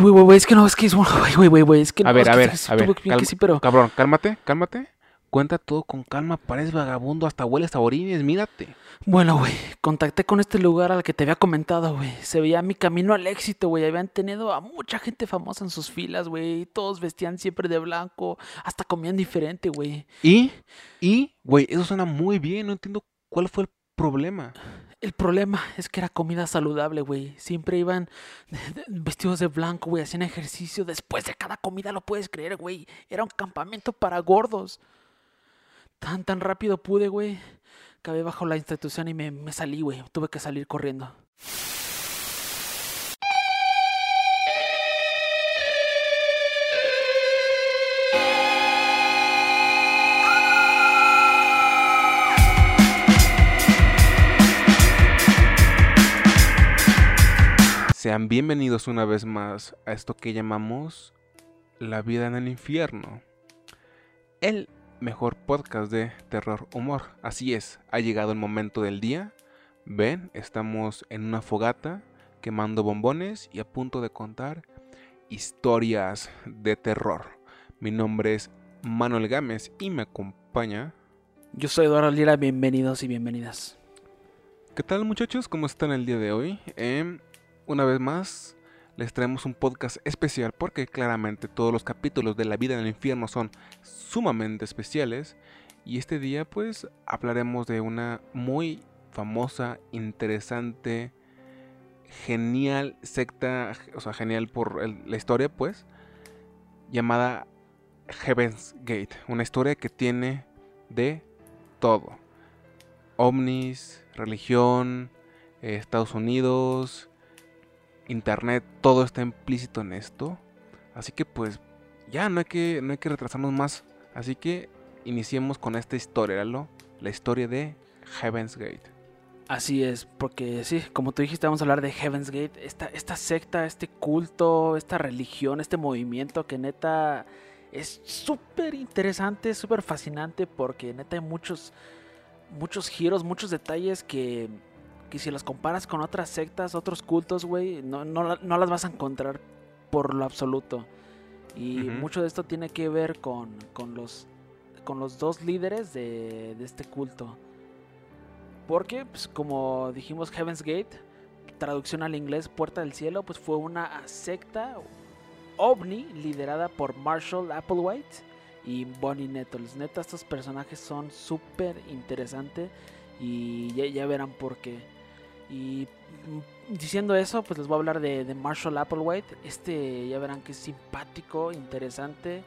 Güey, güey, güey, es que no, es que es güey, güey, güey, güey, es que no, A ver, es a ver, a ver. calma- sí, pero Cabrón, cálmate, cálmate. Cuenta todo con calma, pareces vagabundo, hasta hueles a orines, mírate. Bueno, güey, contacté con este lugar al que te había comentado, güey. Se veía mi camino al éxito, güey. Habían tenido a mucha gente famosa en sus filas, güey. Todos vestían siempre de blanco, hasta comían diferente, güey. Y, y, güey, eso suena muy bien, no entiendo cuál fue el problema. El problema es que era comida saludable, güey. Siempre iban vestidos de blanco, güey. Hacían ejercicio después de cada comida, lo puedes creer, güey. Era un campamento para gordos. Tan, tan rápido pude, güey. Acabé bajo la institución y me, me salí, güey. Tuve que salir corriendo. Sean bienvenidos una vez más a esto que llamamos La vida en el infierno. El mejor podcast de terror humor. Así es, ha llegado el momento del día. Ven, estamos en una fogata quemando bombones y a punto de contar historias de terror. Mi nombre es Manuel Gámez y me acompaña. Yo soy Eduardo Lira. Bienvenidos y bienvenidas. ¿Qué tal muchachos? ¿Cómo están el día de hoy? Em, una vez más les traemos un podcast especial porque claramente todos los capítulos de la vida en el infierno son sumamente especiales y este día pues hablaremos de una muy famosa, interesante, genial secta, o sea, genial por la historia pues, llamada Heaven's Gate, una historia que tiene de todo. Ovnis, religión, eh, Estados Unidos, internet, todo está implícito en esto. Así que pues ya no hay que, no hay que retrasarnos más. Así que iniciemos con esta historia, ¿lo? La historia de Heaven's Gate. Así es, porque sí, como tú dijiste, vamos a hablar de Heaven's Gate, esta, esta secta, este culto, esta religión, este movimiento que neta es súper interesante, súper fascinante, porque neta hay muchos, muchos giros, muchos detalles que, que si los comparas con otras sectas, otros cultos, güey, no, no, la- no las vas a encontrar por lo absoluto. Y mucho de esto tiene que ver con, con los, con los dos líderes de, de este culto. Porque, pues, como dijimos, Heaven's Gate, traducción al inglés, Puerta del Cielo, pues fue una secta ovni liderada por Marshall Applewhite y Bonnie Nettles. Neta, estos personajes son súper interesantes y ya, ya verán por qué. Y diciendo eso, pues les voy a hablar de, de Marshall Applewhite. Este ya verán que es simpático, interesante.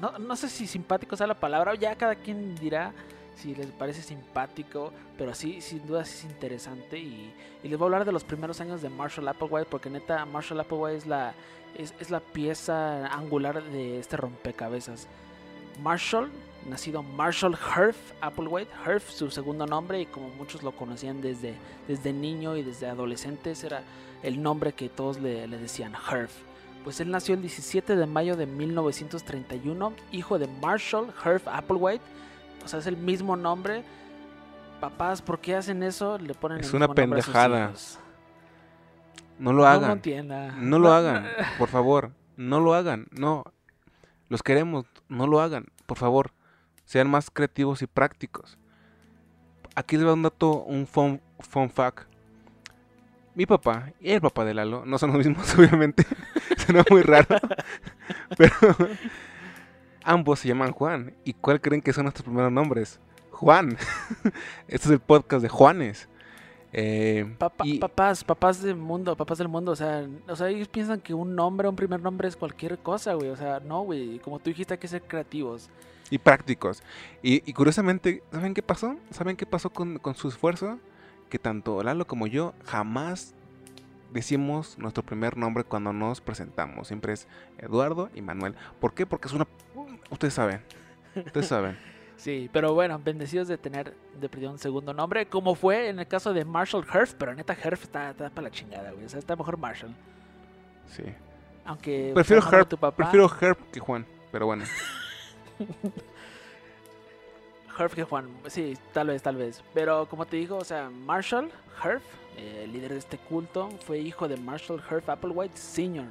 No, no sé si simpático sea la palabra, ya cada quien dirá si les parece simpático, pero sí, sin duda sí es interesante. Y, y les voy a hablar de los primeros años de Marshall Applewhite, porque neta, Marshall Applewhite es la, es, es la pieza angular de este rompecabezas. Marshall, nacido Marshall Herf Applewhite, Herf su segundo nombre, y como muchos lo conocían desde, desde niño y desde adolescentes, era el nombre que todos le, le decían, Herf. Pues él nació el 17 de mayo de 1931, hijo de Marshall Herf Applewhite. O sea, es el mismo nombre. Papás, ¿por qué hacen eso? Le ponen Es el una a sus pendejada. hijos. No lo No, hagan. No lo hagan, por favor. No lo hagan. No. Los queremos. No lo hagan. Por favor. Sean más creativos y prácticos. Aquí les va un dato, un fun, fun fact. Mi papá y el papá de Lalo no son los mismos, obviamente. Suena muy raro. Pero ambos se llaman Juan. ¿Y cuál creen que son nuestros primeros nombres? Juan. Este es el podcast de Juanes. Eh, Papá- y- Papás, papás del mundo, papás del mundo, o sea, o sea, ellos piensan que un nombre, un primer nombre es cualquier cosa, güey, o sea, no, güey, como tú dijiste hay que ser creativos. Y prácticos. Y, y curiosamente, ¿saben qué pasó? ¿Saben qué pasó con, con su esfuerzo? Que tanto Lalo como yo jamás decimos nuestro primer nombre cuando nos presentamos. Siempre es Eduardo y Manuel. ¿Por qué? Porque es una... Ustedes saben. Ustedes saben. Sí, pero bueno, bendecidos de tener de perdido un segundo nombre, como fue en el caso de Marshall Herf, pero neta Herf está, está para la chingada, güey, o sea, está mejor Marshall. Sí. Aunque Prefiero papá, prefiero Herb que Juan. Pero bueno. Herf que Juan, sí, tal vez, tal vez. Pero como te digo, o sea, Marshall Herf, eh, líder de este culto, fue hijo de Marshall Herf Applewhite Sr.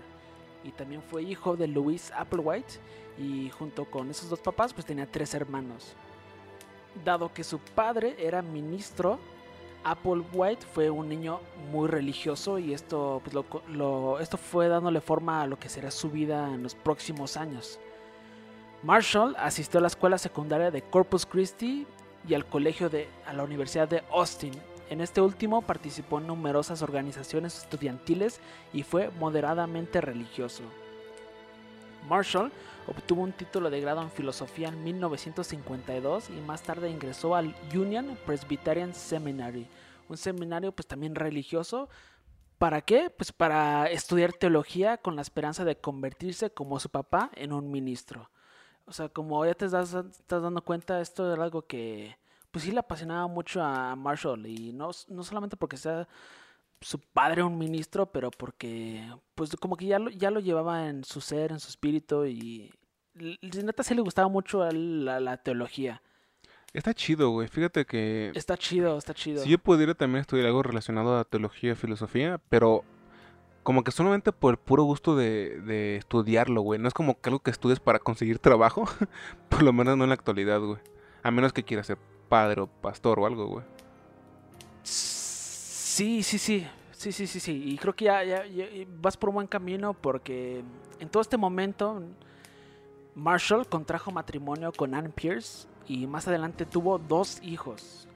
y también fue hijo de Louise Applewhite y junto con esos dos papás pues tenía tres hermanos. Dado que su padre era ministro, Applewhite fue un niño muy religioso y esto, pues, lo, lo, esto fue dándole forma a lo que será su vida en los próximos años. Marshall asistió a la escuela secundaria de Corpus Christi y al colegio de a la Universidad de Austin. En este último participó en numerosas organizaciones estudiantiles y fue moderadamente religioso. Marshall obtuvo un título de grado en filosofía en 1952 y más tarde ingresó al Union Presbyterian Seminary, un seminario pues también religioso. ¿Para qué? Pues para estudiar teología con la esperanza de convertirse como su papá en un ministro. O sea, como ya te estás, estás dando cuenta, esto era algo que pues sí le apasionaba mucho a Marshall y no, no solamente porque sea su padre un ministro, pero porque pues como que ya lo, ya lo llevaba en su ser, en su espíritu y neta sí le gustaba mucho la, la teología. Está chido, güey. Fíjate que... Está chido, está chido. Si yo pudiera también estudiar algo relacionado a teología y filosofía, pero como que solamente por el puro gusto de, de estudiarlo, güey. No es como que algo que estudies para conseguir trabajo. por lo menos no en la actualidad, güey. A menos que quieras ser padre o pastor o algo, güey. Sí, sí, sí. Sí, sí, sí, sí. Y creo que ya, ya, vas por un buen camino porque en todo este momento Marshall contrajo matrimonio con Anne Pierce y más adelante tuvo dos hijos.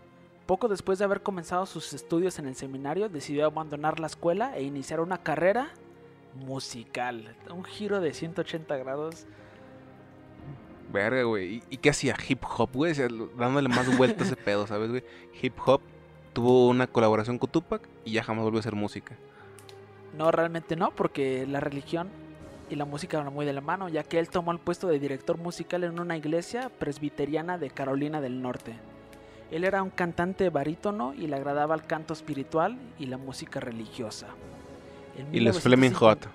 Poco después de haber comenzado sus estudios en el seminario, decidió abandonar la escuela e iniciar una carrera musical. Un giro de 180 grados. Verga, güey. ¿Y, qué hacía? Hip hop, güey. dándole más vueltas ese pedo, ¿sabes, güey? Hip hop tuvo una colaboración con Tupac y ya jamás volvió a hacer música. No, realmente no, porque la religión y la música van muy de la mano, ya que él tomó el puesto de director musical en una iglesia presbiteriana de Carolina del Norte. Él era un cantante barítono y le agradaba el canto espiritual y la música religiosa. y los Fleming Hot.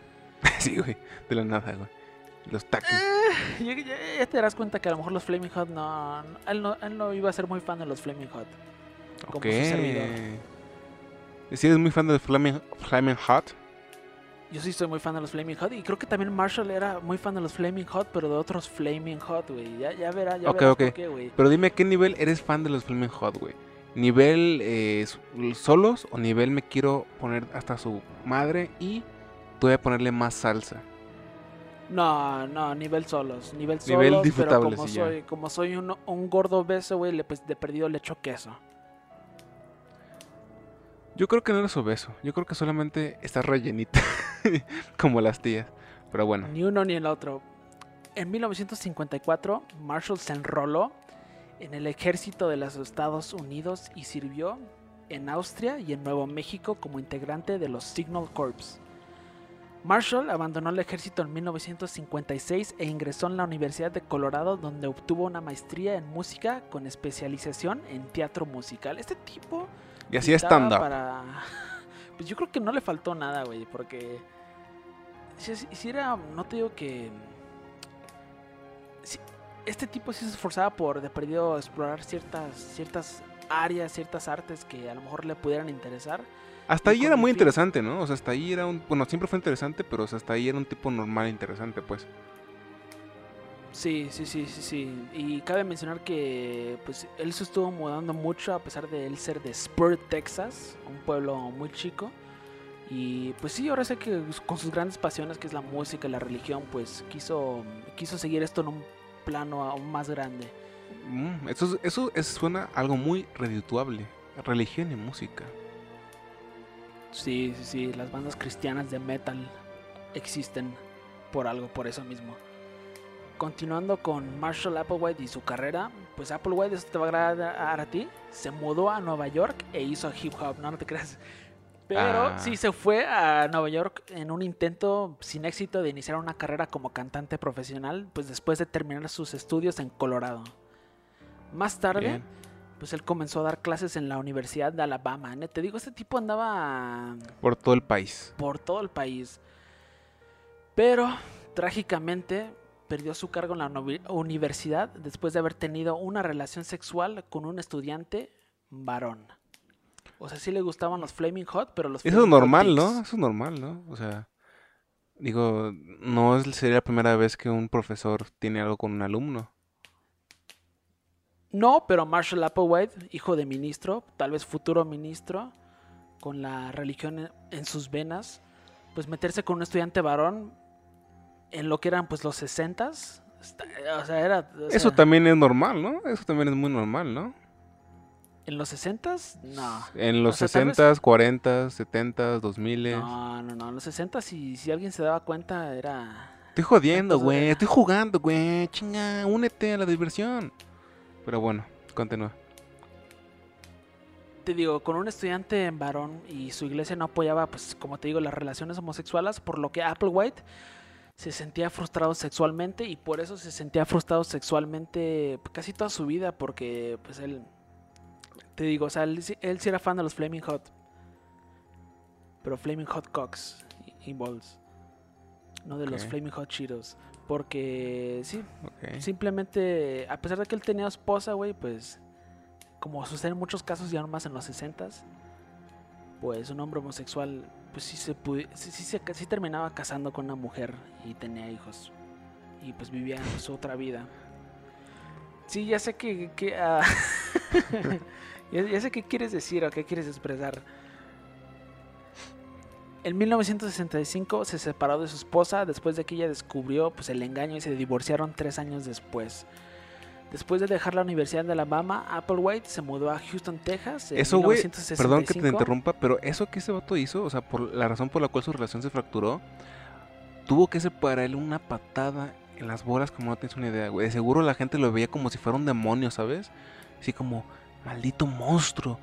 sí, güey, de la nada, güey. Los tacos. Eh, ya, te darás cuenta que a lo mejor los Flaming Hot no él, no. iba a ser muy fan de los Flaming Hot. Como su servidor. Si eres muy fan de los Flaming, Flaming Hot, yo sí soy muy fan de los Flaming Hot y creo que también Marshall era muy fan de los Flaming Hot, pero de otros Flaming Hot, güey. Ya, ya verá, ya verás por qué, güey. Pero dime, ¿qué nivel eres fan de los Flaming Hot, güey? ¿Nivel eh, solos o nivel me quiero poner hasta su madre y voy a ponerle más salsa? No, no, nivel solos. Nivel solos, nivel pero como, soy, como soy un, un gordo beso, güey, le, pues, de perdido le echo queso. Yo creo que no eres obeso. Yo creo que solamente estás rellenita. como las tías. Pero bueno. Ni uno ni el otro. En 1954, Marshall se enroló en el ejército de los Estados Unidos y sirvió en Austria y en Nuevo México como integrante de los Signal Corps. Marshall abandonó el ejército en 1956 e ingresó en la Universidad de Colorado donde obtuvo una maestría en música con especialización en teatro musical. Este tipo... Y así estándar. Para... Pues yo creo que no le faltó nada, güey, porque... Si, era... No te digo que... este tipo sí se esforzaba por de perdido explorar ciertas, ciertas áreas, ciertas artes que a lo mejor le pudieran interesar hasta ahí era muy interesante, ¿no? O sea, hasta ahí era un... Bueno, siempre fue interesante, pero hasta ahí era un tipo normal e interesante, pues. Sí, sí, sí, sí, sí. Y cabe mencionar que pues él se estuvo mudando mucho a pesar de él ser de Spur, Texas, un pueblo muy chico. Y pues sí, ahora sé que con sus grandes pasiones, que es la música y la religión, pues quiso, quiso seguir esto en un plano aún más grande. Mm, eso, eso, eso suena algo muy redituable. Religión y música. Sí, sí, sí, las bandas cristianas de metal existen por algo, por eso mismo. Continuando con Marshall Applewhite y su carrera, pues Applewhite, esto te va a agradar a ti, se mudó a Nueva York e hizo hip hop, no, no te creas. Pero ah. sí se fue a Nueva York en un intento sin éxito de iniciar una carrera como cantante profesional, pues después de terminar sus estudios en Colorado. Más tarde, pues él comenzó a dar clases en la Universidad de Alabama. Te digo, este tipo andaba... Por todo el país. Por todo el país. Pero, trágicamente, perdió su cargo en la universidad después de haber tenido una relación sexual con un estudiante varón. O sea, sí le gustaban los Flaming Hot, pero los... Eso es normal, ¿no? Eso es normal, ¿no? O sea... Digo, no sería la primera vez que un profesor tiene algo con un alumno. No, pero Marshall Applewhite, hijo de ministro, tal vez futuro ministro, con la religión en sus venas, pues meterse con un estudiante varón en lo que eran pues los sesentas, está- o sea, era... o Eso también es normal, ¿no? Eso también es muy normal, ¿no? ¿En los sesentas? No. En los O sea, tal vez- 60s, 40s, 70s, 2000 No, no, no, en los sesentas si, si alguien se daba cuenta era... Estoy jodiendo, güey. Estoy jugando, güey. Chinga, únete a la diversión. Pero bueno, continúa. te digo, con un estudiante en varón y su iglesia no apoyaba, pues como te digo, las relaciones homosexuales, por lo que Applewhite se sentía frustrado sexualmente y por eso se sentía frustrado sexualmente casi toda su vida, porque pues él, te digo, o sea, él, sí- él sí era fan de los Flaming Hot, pero Flaming Hot Cocks y, y Balls, no de los. Flaming Hot Cheetos, porque sí. Simplemente, a pesar de que él tenía esposa, güey, pues, como sucede en muchos casos, ya más en los 60 pues un hombre homosexual, pues sí se pudi- sí, sí terminaba casando con una mujer y tenía hijos. Y pues vivía su otra vida. Sí, ya sé que... que, ah, ya, ya sé qué quieres decir o qué quieres expresar. En 1965 se separó de su esposa después de que ella descubrió pues, el engaño y se divorciaron tres años después. Después de dejar la Universidad de Alabama, Applewhite se mudó a Houston, Texas. En Eso, güey, 1965. Perdón que te interrumpa, pero eso que ese vato hizo, o sea, por la razón por la cual su relación se fracturó, tuvo que separarle una patada en las bolas como no tienes una idea, güey. De seguro la gente lo veía como si fuera un demonio, ¿sabes? Así como, maldito monstruo.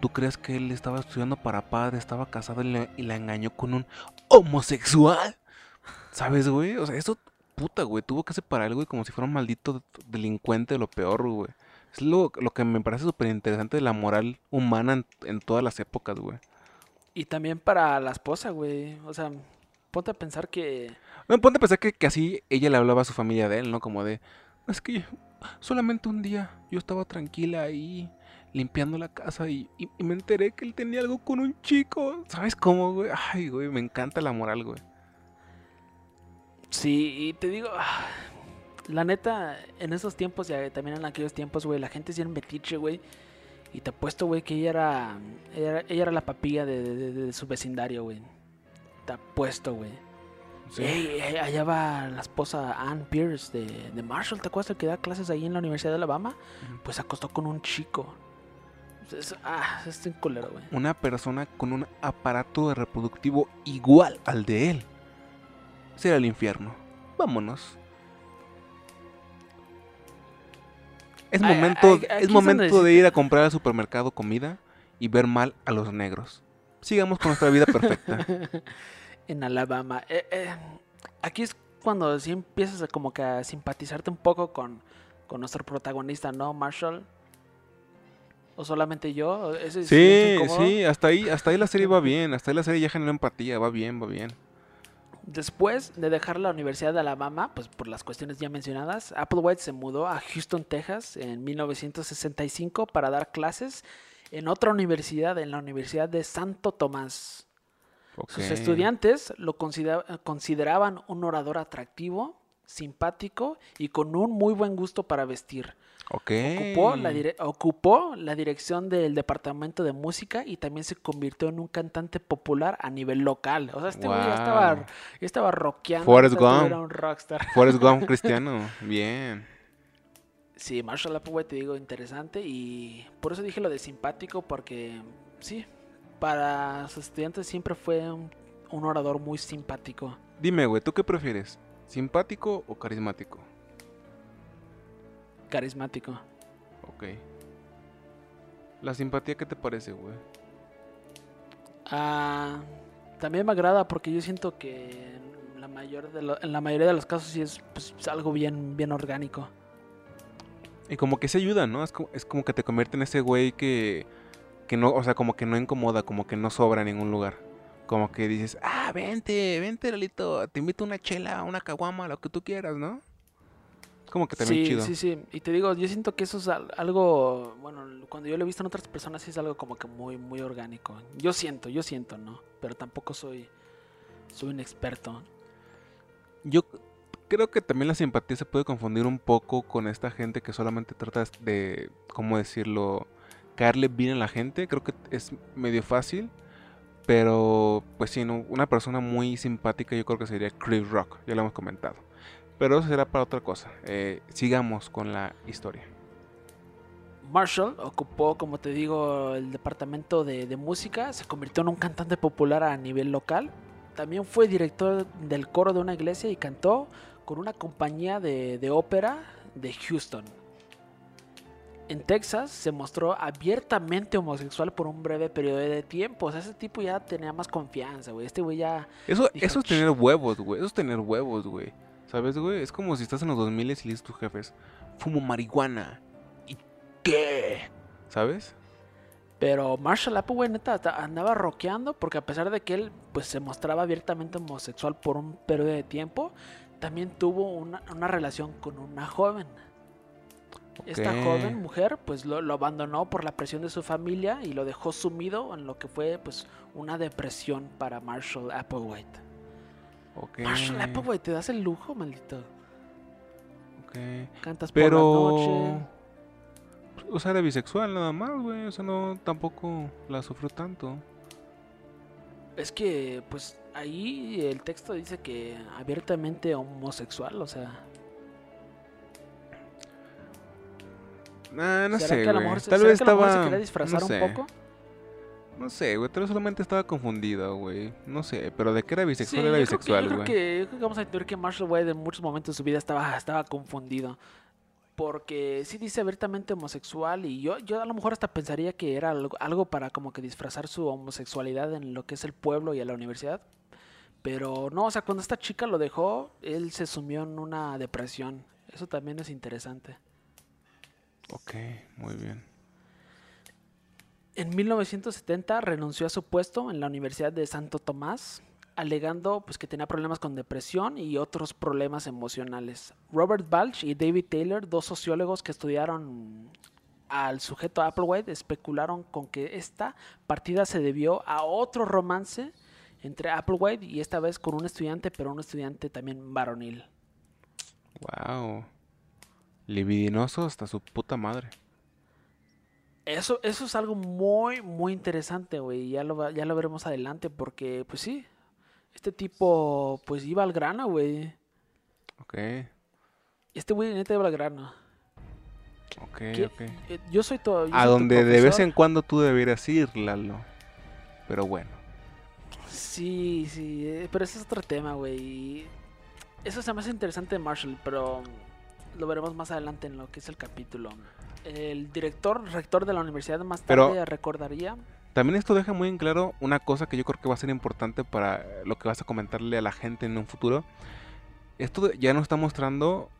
¿Tú crees que él estaba estudiando para padre, estaba casado y, le- y la engañó con un homosexual? ¿Sabes, güey? O sea, eso, puta, güey, tuvo que separarle, güey, como si fuera un maldito delincuente de lo peor, güey. Es lo, lo que me parece súper interesante de la moral humana en, en todas las épocas, güey. Y también para la esposa, güey. O sea, ponte a pensar que... No, ponte a pensar que, que así ella le hablaba a su familia de él, ¿no? Como de, es que solamente un día yo estaba tranquila ahí limpiando la casa y, y- y me enteré que él tenía algo con un chico. ¿Sabes cómo, güey? Ay, güey, me encanta la moral, güey. Sí, y te digo... ah, La neta, en esos tiempos y también en aquellos tiempos, güey, la gente sí era un metiche, güey. Y te apuesto, güey, que ella era, ella era, ella era la papilla de, de- de- de su vecindario, güey. Te apuesto, güey. Sí. Ey, ey, allá va la esposa Ann Pierce de, de Marshall, ¿te acuerdas el que da clases ahí en la Universidad de Alabama? Ujú. Pues se acostó con un chico. Es, ah, es un culero, güey. Una persona con un aparato reproductivo igual al de él. Será el infierno. Vámonos. Es momento, ay, es momento de ir a comprar al supermercado comida y ver mal a los negros. Sigamos con nuestra vida perfecta. en Alabama. Eh, eh, aquí es cuando sí empiezas a como que a simpatizarte un poco con, con nuestro protagonista, ¿no, Marshall? ¿O solamente yo? ¿Ese Sí, sí, hasta ahí, hasta ahí la serie va bien, hasta ahí la serie ya generó empatía, va bien, va bien. Después de dejar la Universidad de Alabama, pues por las cuestiones ya mencionadas, Applewhite se mudó a Houston, Texas en 1965 para dar clases en otra universidad, en la Universidad de Santo Tomás. Sus estudiantes lo considera- consideraban un orador atractivo, simpático y con un muy buen gusto para vestir. Ok. Ocupó la, ocupó la dirección del departamento de música y también se convirtió en un cantante popular a nivel local. O sea, este güey ya estaba, ya estaba rockeando. Forrest este Gump. Era un rockstar. Forrest Gump cristiano, bien. Sí, Marshall Applewhite, te digo, interesante. Y por eso dije lo de simpático, porque sí, para sus estudiantes siempre fue un, un orador muy simpático. Dime, güey, ¿tú qué prefieres? ¿Simpático o carismático? Carismático. Ok. ¿La simpatía qué te parece, güey? Ah, también me agrada porque yo siento que en la, mayor de lo- en la mayoría de los casos sí es pues, es algo bien, bien orgánico. Y como que se ayuda, ¿no? Es como, es como que te convierte en ese güey que, que no, o sea, como que no incomoda, como que no sobra en ningún lugar. Como que dices, ah, vente, vente, Lalito, te invito a una chela, una caguama, lo que tú quieras, ¿no? Como que también Sí, chido. sí, sí. Y te digo, yo siento que eso es al- algo, bueno, cuando yo lo he visto en otras personas sí es algo como que muy, muy orgánico. Yo siento, yo siento, ¿no? Pero tampoco soy, soy un experto. Yo creo que también la simpatía se puede confundir un poco con esta gente que solamente trata de, ¿cómo decirlo? Caerle bien a la gente. Creo que es medio fácil. Pero, pues sí, una persona muy simpática yo creo que sería Chris Rock. Ya lo hemos comentado. Pero eso será para otra cosa. Eh, sigamos con la historia. Marshall ocupó, como te digo, el departamento de, música, se convirtió en un cantante popular a nivel local. También fue director del coro de una iglesia y cantó con una compañía de, de ópera de Houston. En Texas se mostró abiertamente homosexual por un breve periodo de tiempo. O sea, ese tipo ya tenía más confianza, güey. Este güey ya. Eso, eso es tener huevos, güey. Eso es tener huevos, güey. ¿Sabes, güey? Es como si estás en los 2000 y le dices tus jefes, fumo marihuana. ¿Y qué? ¿Sabes? Pero Marshall Applewhite neta andaba rockeando porque a pesar de que él pues se mostraba abiertamente homosexual por un periodo de tiempo, también tuvo una, relación con una joven. Esta joven mujer pues lo, lo, abandonó por la presión de su familia y lo dejó sumido en lo que fue pues una depresión para Marshall Applewhite. Okay. Marshall Applewhite, te das el lujo, maldito. Ok. Cantas Pero... por la noche. O sea, era bisexual nada más, güey. O sea, no, tampoco la sufrió tanto. Es que, pues, ahí el texto dice que abiertamente homosexual, o sea. Nah, no sé, güey. Tal vez estaba. se quería disfrazar un poco? No sé, güey, tal vez solamente estaba confundido, güey. No sé, pero de que era bisexual era bisexual, güey. Yo, creo que vamos a entender que Marshall Wade en muchos momentos de su vida estaba, estaba confundido. Porque sí dice abiertamente homosexual y yo, yo a lo mejor hasta pensaría que era algo, para como que disfrazar su homosexualidad en lo que es el pueblo y a la universidad. Pero no, o sea, cuando esta chica lo dejó, él se sumió en una depresión. Eso también es interesante. Ok, muy bien. En 1970 renunció a su puesto en la Universidad de Santo Tomás, alegando pues, que tenía problemas con depresión y otros problemas emocionales. Robert Balch y David Taylor, dos sociólogos que estudiaron al sujeto Applewhite, especularon con que esta partida se debió a otro romance entre Applewhite y esta vez con un estudiante, pero un estudiante también varonil. Wow. Libidinoso hasta su puta madre. Eso, eso es algo muy, muy interesante, güey. Ya lo, ya lo veremos adelante porque, pues sí, este tipo, pues iba al grano, güey. Ok. Este güey neta iba al grano. Ok, ok. Eh, yo soy todo. a donde de vez en cuando tú deberías ir, Lalo. Pero bueno. Sí, sí, eh, pero ese es otro tema, güey. Eso se me hace interesante de Marshall, pero lo veremos más adelante en lo que es el capítulo el director, rector de la universidad más tarde recordaría. También esto deja muy en claro una cosa que yo creo que va a ser importante para lo que vas a comentarle a la gente en un futuro. Esto ya nos está mostrando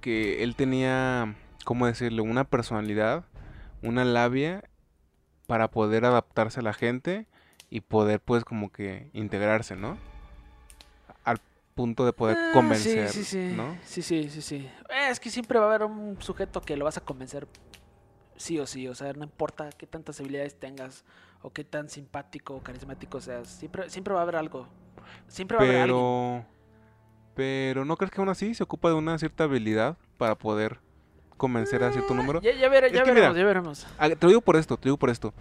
que él tenía, ¿cómo decirlo? Una personalidad, una labia para poder adaptarse a la gente y poder pues como que integrarse, ¿no? Punto de poder ah, convencer, sí, sí, sí. ¿no? Sí, sí, sí, sí. Es que siempre va a haber un sujeto que lo vas a convencer sí o sí, o sea, no importa qué tantas habilidades tengas o qué tan simpático o carismático seas, siempre, siempre va a haber algo. Siempre va a haber alguien. Pero ¿no crees que aún así se ocupa de una cierta habilidad para poder convencer a cierto ah, número? Ya, ya, veremos, ya veremos. Te lo digo por esto, te digo por esto.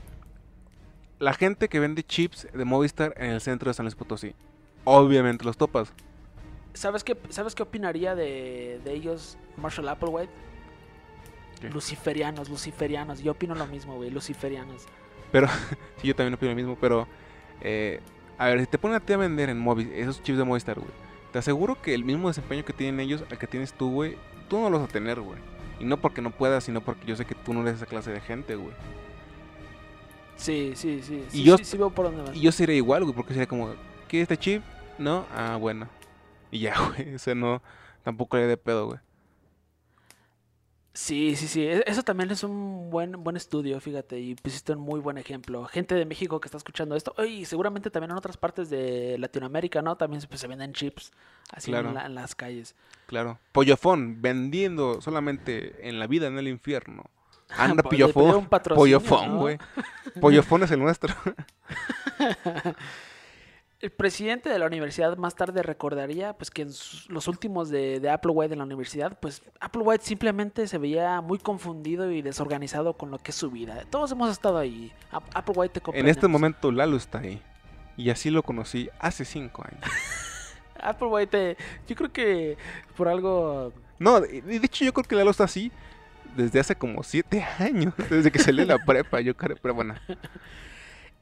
La gente que vende chips de Movistar en el centro de San Luis Potosí, obviamente los topas. ¿Sabes qué, ¿Sabes qué opinaría de, ellos Marshall Applewhite? Luciferianos, luciferianos. Yo opino lo mismo, güey, luciferianos. Pero, sí, yo también opino lo mismo, pero... Eh, a ver, si te ponen a ti a vender en móvil esos chips de Movistar, güey. Te aseguro que el mismo desempeño que tienen ellos, al que tienes tú, güey, tú no lo vas a tener, güey. Y no porque no puedas, sino porque yo sé que tú no eres esa clase de gente, güey. Sí, sí, sí. Y yo, sí, veo por dónde vas. Y yo sería igual, güey, porque sería como, ¿qué este chip? ¿No? Ah, bueno. Y ya, güey. Ese no. Tampoco le de pedo, güey. Sí, sí, sí. E, eso también es un buen, buen estudio, fíjate. Y pusiste un muy buen ejemplo. Gente de México que está escuchando esto. Y seguramente también en otras partes de Latinoamérica, ¿no? También pues, se venden chips así en, las calles. Claro. Pollofón, vendiendo solamente en la vida, en el infierno. Anda, Pollofón. Pollofón, güey. Pollofón es el nuestro. El presidente de la universidad más tarde recordaría pues que en los últimos de, de Applewhite en la universidad, pues Applewhite simplemente se veía muy confundido y desorganizado con lo que es su vida. Todos hemos estado ahí. Ap- Applewhite te En este momento Lalo está ahí. Y así lo conocí hace cinco años. Applewhite, yo creo que por algo No, de de hecho yo creo que Lalo está así desde hace como siete años. Desde que salió de la prepa, yo creo. Pero bueno,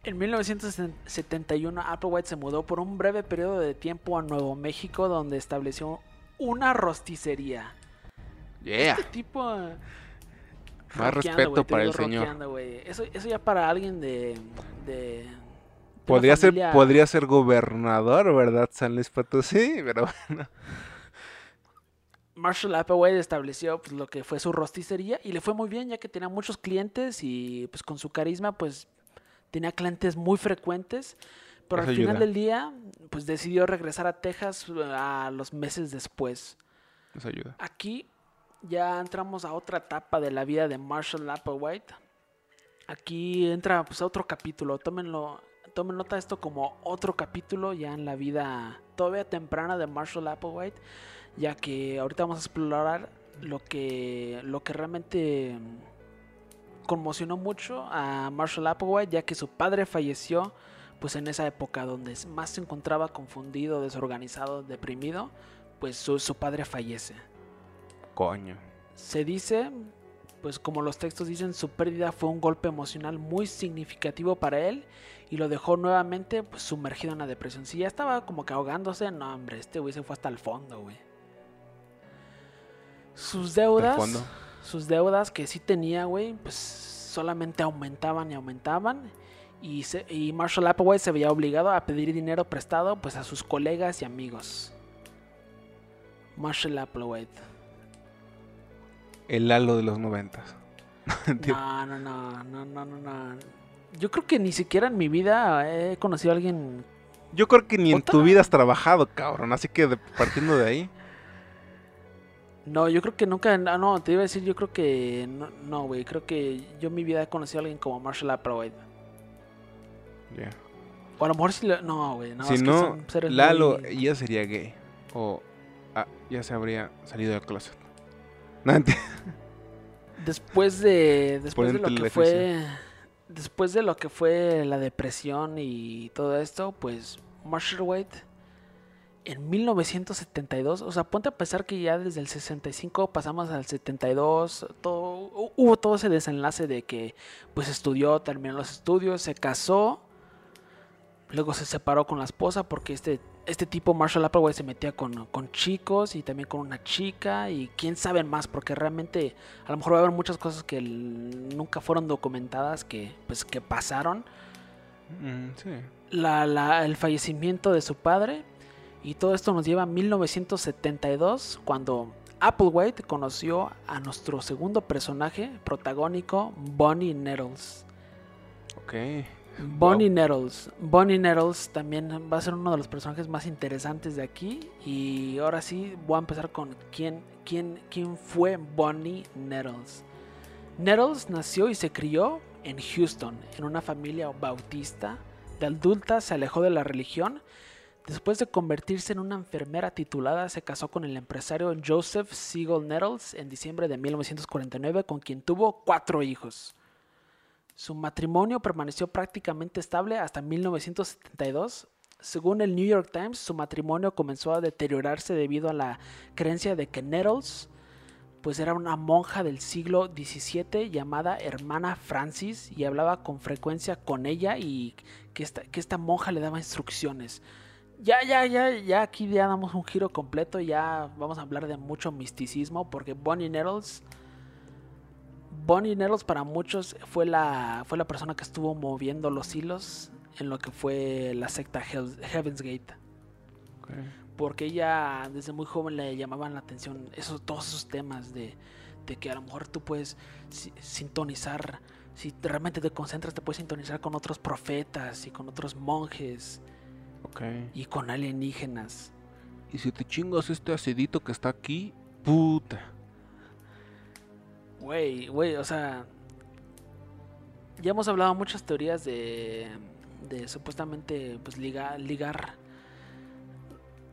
En 1971, Applewhite se mudó por un breve periodo de tiempo a Nuevo México, donde estableció una rosticería. yeah. Este tipo. eh, Más respeto para el señor. Eso, eso ya para alguien de. de, Podría ser, podría ser gobernador, ¿verdad? San Luis Potosí, pero bueno. Marshall Applewhite estableció pues, lo que fue su rosticería y le fue muy bien, ya que tenía muchos clientes y pues con su carisma, pues tenía clientes muy frecuentes. Pero Eso al final ayuda. del día, pues decidió regresar a Texas eh, a los meses después. Nos ayuda. Aquí ya entramos a otra etapa de la vida de Marshall Applewhite. Aquí entra pues a otro capítulo. Tómenlo, tomen nota de esto como otro capítulo ya en la vida todavía temprana de Marshall Applewhite, ya que ahorita vamos a explorar lo que lo que realmente conmocionó mucho a Marshall Applewhite, ya que su padre falleció pues en esa época donde más se encontraba confundido, desorganizado, deprimido, pues su, su padre fallece. Coño. Se dice, pues como los textos dicen, su pérdida fue un golpe emocional muy significativo para él y lo dejó nuevamente pues, sumergido en la depresión. Si ya estaba como que ahogándose, no hombre, este güey se fue hasta el fondo, güey. Sus deudas, fondo? Sus deudas que sí tenía, güey, pues solamente aumentaban y aumentaban. Y, se- y Marshall Applewhite se veía obligado a pedir dinero prestado pues a sus colegas y amigos. Marshall Applewhite. El Lalo de los noventas. No, no, no, no, no, no, no. Yo creo que ni siquiera en mi vida he conocido a alguien. Yo creo que ni en tu vida has trabajado, cabrón. Así que de- partiendo de ahí. No, yo creo que nunca. No, no, te iba a decir, yo creo que. No, no, güey. Creo que yo en mi vida he conocido a alguien como Marshall Applewhite. ya. O a lo mejor si lo- No, güey. No, si es que no, son seres Lalo muy- ya sería gay. O ah, ya se habría salido del closet. No, Después de. Después de lo que fue. Después de lo que fue la depresión y todo esto, pues Marshall White en 1972, o sea, ponte a pensar que ya desde el 65 pasamos al 72, todo, hu- hubo todo ese desenlace de que pues estudió, terminó los estudios, se casó, luego se separó con la esposa porque este, este tipo Marshall Applewhite se metía con, con chicos y también con una chica y quién sabe más porque realmente a lo mejor va a haber muchas cosas que nunca fueron documentadas que pues que pasaron Mm, sí. la- la- el fallecimiento de su padre y todo esto nos lleva a 1972 cuando Applewhite conoció a nuestro segundo personaje protagónico Bonnie Nettles. Ok. Bonnie Nettles. Bonnie Nettles también va a ser uno de los personajes más interesantes de aquí. Y ahora sí voy a empezar con quién, quién, quién fue Bonnie Nettles. Nettles nació y se crió en Houston, en una familia bautista. De adulta se alejó de la religión. Después de convertirse en una enfermera titulada, se casó con el empresario Joseph Siegel Nettles en diciembre de 1949, con quien tuvo cuatro hijos. Su matrimonio permaneció prácticamente estable hasta 1972. Según el New York Times, su matrimonio comenzó a deteriorarse debido a la creencia de que Nettles pues era una monja del siglo XVII llamada hermana Francis y hablaba con frecuencia con ella y que esta, que esta monja le daba instrucciones. Ya, ya, ya, ya aquí ya damos un giro completo, ya vamos a hablar de mucho misticismo porque Bonnie Nettles Bonnie Nettles para muchos fue la, fue la persona que estuvo moviendo los hilos en lo que fue la secta Hell- Heaven's Gate. Porque ella desde muy joven le llamaban la atención esos, todos esos temas de, de que a lo mejor tú puedes si- sintonizar, si realmente te concentras, te puedes sintonizar con otros profetas y con otros monjes Y con alienígenas. Y si te chingas este acidito que está aquí, puta. Güey, güey, o sea. Ya hemos hablado muchas teorías de. de supuestamente pues ligar, ligar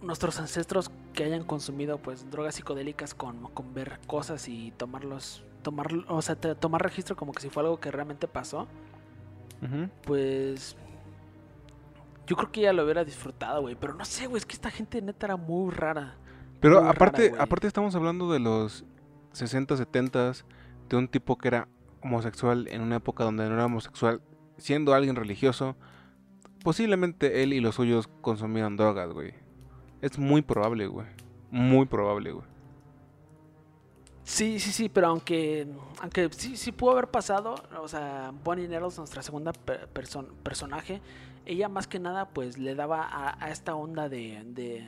nuestros ancestros que hayan consumido pues drogas psicodélicas con, con ver cosas y tomarlos tomar o sea tomar registro como que si fue algo que realmente pasó pues yo creo que ella lo hubiera disfrutado güey pero no sé güey es que esta gente neta era muy rara pero aparte aparte estamos hablando de los 60 70 de un tipo que era homosexual en una época donde no era homosexual siendo alguien religioso posiblemente él y los suyos consumían drogas güey es muy probable, güey. Muy probable, güey. Sí, sí, sí, pero aunque, aunque sí, sí pudo haber pasado, o sea, Bonnie Nettles, nuestra segunda personaje, ella más que nada pues le daba a, esta onda de, de,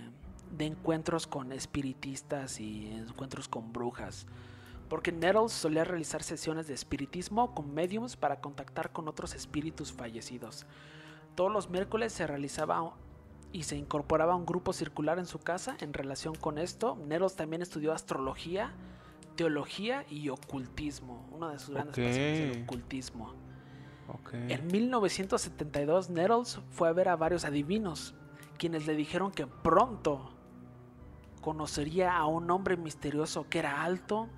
de, encuentros con espiritistas y encuentros con brujas. Porque Nettles solía realizar sesiones de espiritismo con mediums para contactar con otros espíritus fallecidos. Todos los miércoles se realizaba y se incorporaba un grupo circular en su casa. En relación con esto, Neros también estudió astrología, teología y ocultismo. Una de sus grandes pasiones el ocultismo. En 1972, Nettles fue a ver a varios adivinos, quienes le dijeron que pronto conocería a un hombre misterioso que era alto,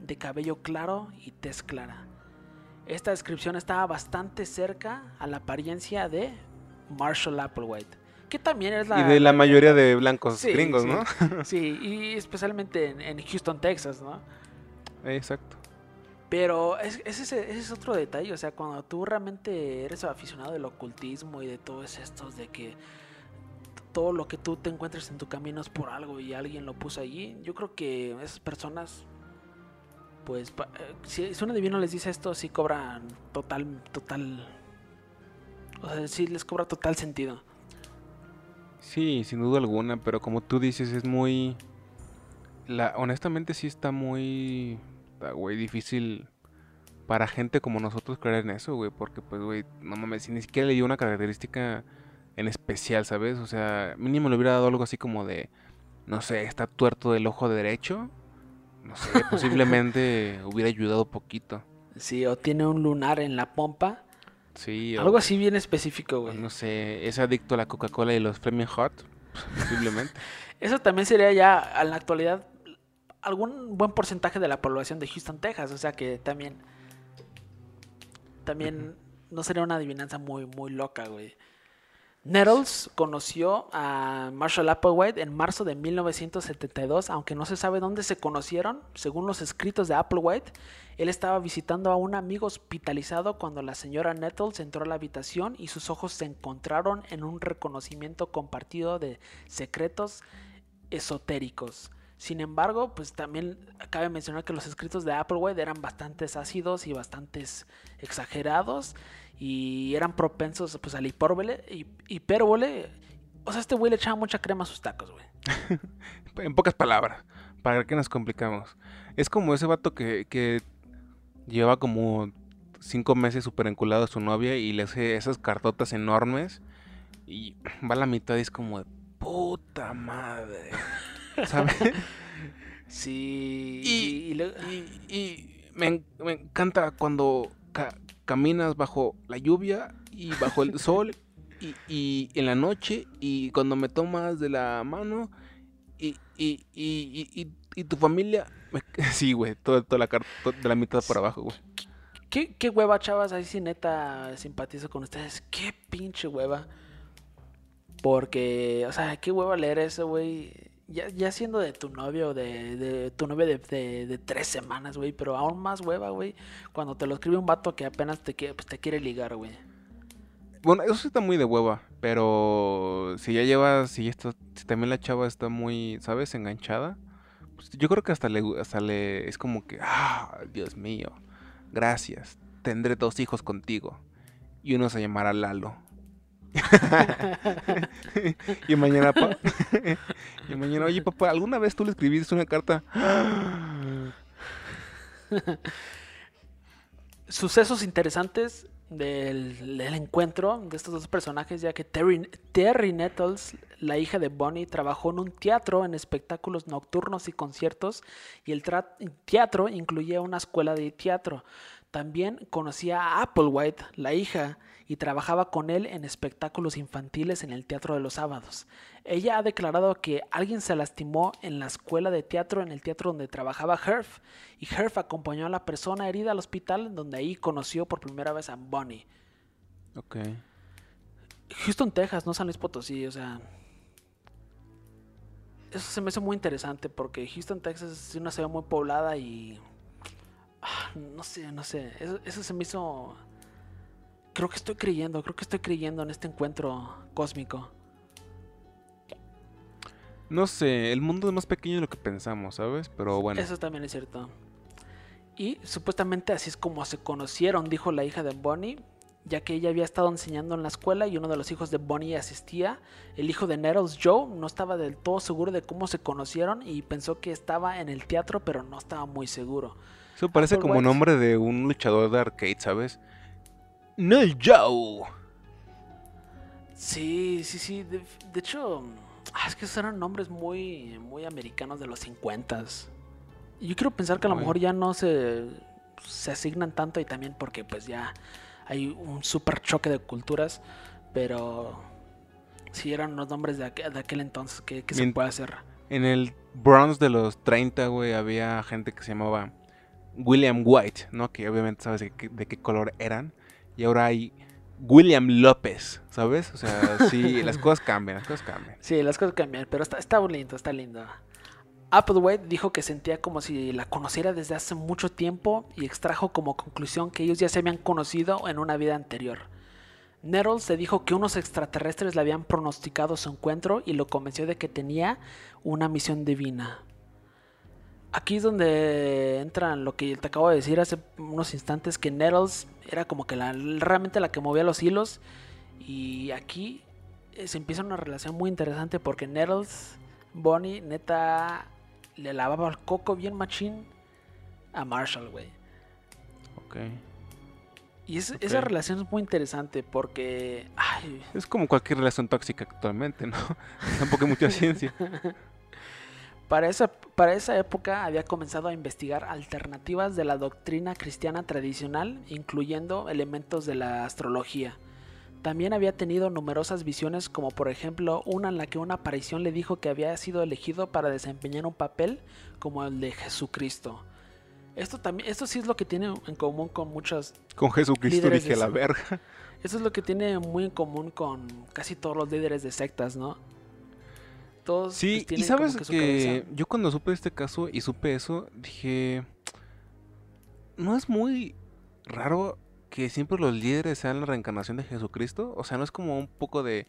de cabello claro y tez clara. Esta descripción estaba bastante cerca a la apariencia de Marshall Applewhite, que también es la... Y de la mayoría de blancos gringos, ¿no? sí, y especialmente en, Houston, Texas, ¿no? Exacto. Pero ese, ese, es otro detalle, o sea, cuando tú realmente eres aficionado del ocultismo y de todos estos, de que todo lo que tú te encuentres en tu camino es por algo y alguien lo puso allí, yo creo que esas personas, pues, eh, si, si un adivino les dice esto, sí cobran total, total, o sea, sí les cobra total sentido. Sí, sin duda alguna, pero como tú dices, es muy... Honestamente sí está muy... Güey, difícil para gente como nosotros creer en eso, güey, porque pues, güey, no mames, ni siquiera le dio una característica en especial, ¿sabes? O sea, mínimo le hubiera dado algo así como de, no sé, está tuerto del ojo derecho, no sé, posiblemente hubiera ayudado poquito. Sí, o tiene un lunar en la pompa Sí. Algo así bien específico, güey. No sé, es adicto a la Coca-Cola y los Flaming Hot, posiblemente. Eso también sería ya, en la actualidad, algún buen porcentaje de la población de Houston, Texas. O sea que también. También no sería una adivinanza muy, muy loca, güey. Nettles conoció a Marshall Applewhite en marzo de 1972, aunque no se sabe dónde se conocieron. Según los escritos de Applewhite, él estaba visitando a un amigo hospitalizado cuando la señora Nettles entró a la habitación y sus ojos se encontraron en un reconocimiento compartido de secretos esotéricos. Sin embargo, pues también cabe mencionar que los escritos de Applewhite eran bastante ácidos y bastante exagerados y eran propensos pues a la hipérbole, hipérbole. O sea, este güey le echaba mucha crema a sus tacos, güey. en pocas palabras, para que nos complicamos. Es como ese vato que, que lleva como cinco meses super enculado a su novia y le hace esas cartotas enormes y va a la mitad y es como de puta madre. ¿Sabes? Sí. Y, me, encanta cuando caminas bajo la lluvia y bajo el sol y, en la noche y cuando me tomas de la mano y, y tu familia... sí, güey, toda, toda la carta de la mitad por abajo, güey. ¿Qué, qué hueva, chavas? Ahí sí neta simpatizo con ustedes. Qué pinche hueva. Porque, o sea, qué hueva leer eso, güey. Ya, ya siendo de tu novio, de, de tu novio de, de, tres semanas, güey. Pero aún más hueva, güey. Cuando te lo escribe un vato que apenas te, pues, te quiere ligar, güey. Bueno, eso sí está muy de hueva. Pero si ya llevas, si, esto, si también la chava está muy, ¿sabes? Enganchada. Pues yo creo que hasta le, hasta le es como que, ah, Dios mío, gracias. Tendré dos hijos contigo. Y uno se llamará Lalo. y mañana, y mañana, oye papá, ¿alguna vez tú le escribiste una carta? Sucesos interesantes del, encuentro de estos dos personajes, ya que Terry, Terry Nettles, la hija de Bonnie, trabajó en un teatro en espectáculos nocturnos y conciertos, y el teatro incluía una escuela de teatro. También conocía a Applewhite, la hija, y trabajaba con él en espectáculos infantiles en el Teatro de los Sábados. Ella ha declarado que alguien se lastimó en la escuela de teatro en el teatro donde trabajaba Herb, y Herb acompañó a la persona herida al hospital donde ahí conoció por primera vez a Bonnie. Ok. Houston, Texas, no San Luis Potosí, o sea. Eso se me hace muy interesante porque Houston, Texas es una ciudad muy poblada y. ah, No sé, no sé. Eso, eso se me hizo. Creo que estoy creyendo, creo que estoy creyendo en este encuentro cósmico. No sé, el mundo es más pequeño de lo que pensamos, ¿sabes? Pero bueno. Eso también es cierto. Y supuestamente así es como se conocieron, dijo la hija de Bonnie, ya que ella había estado enseñando en la escuela y uno de los hijos de Bonnie asistía. El hijo de Nettles, Joe, no estaba del todo seguro de cómo se conocieron y pensó que estaba en el teatro, pero no estaba muy seguro. Eso parece Apple como White. nombre de un luchador de arcade, ¿sabes? No, Joe. Sí, sí, sí. De, de hecho, ah, es que esos eran nombres muy, muy americanos de los 50 Yo quiero pensar que a lo mejor ya no se, se asignan tanto y también porque pues ya hay un super choque de culturas, pero sí eran los nombres de, aqu- de aquel entonces que, que se puede hacer. En el Bronx de los 30, güey, había gente que se llamaba William White, ¿no? Que obviamente sabes de qué, de qué color eran. Y ahora hay William López, ¿sabes? O sea, sí, las cosas cambian, las cosas cambian. Sí, las cosas cambian, pero está, está lindo, está lindo. Applewhite dijo que sentía como si la conociera desde hace mucho tiempo y extrajo como conclusión que ellos ya se habían conocido en una vida anterior. Nettles se dijo que unos extraterrestres le habían pronosticado su encuentro y lo convenció de que tenía una misión divina. Aquí es donde entra lo que te acabo de decir hace unos instantes, que Nettles era como que la, realmente la que movía los hilos. Y aquí eh, se empieza una relación muy interesante porque Nettles, Bonnie, neta, le lavaba el coco bien machín a Marshall, güey. Ok. Y es- esa relación es muy interesante porque... Ay, Es como cualquier relación tóxica actualmente, ¿no? Tampoco hay mucha ciencia. Para esa, para esa época había comenzado a investigar alternativas de la doctrina cristiana tradicional, incluyendo elementos de la astrología. También había tenido numerosas visiones, como por ejemplo una en la que una aparición le dijo que había sido elegido para desempeñar un papel como el de Jesucristo. Esto, también, esto sí es lo que tiene en común con muchas... Con Jesucristo dije la verga. Eso es lo que tiene muy en común con casi todos los líderes de sectas, ¿no? Todos Sí, pues, y sabes que yo cuando supe este caso y supe eso, dije, ¿no es muy raro que siempre los líderes sean la reencarnación de Jesucristo? O sea, ¿no es como un poco de,